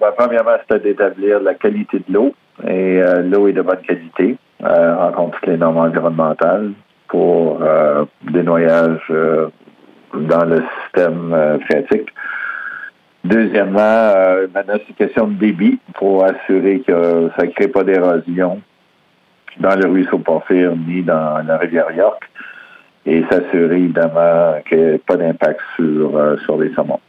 Ben, premièrement, c'était d'établir la qualité de l'eau. Et euh, l'eau est de bonne qualité, euh, rencontre toutes les normes environnementales pour euh, des noyages euh, dans le système euh, phréatique. Deuxièmement, euh, maintenant, c'est une question de débit pour assurer que ça ne crée pas d'érosion dans le ruisseau Porphyre ni dans la rivière York et s'assurer évidemment qu'il n'y ait pas d'impact sur, sur les saumons.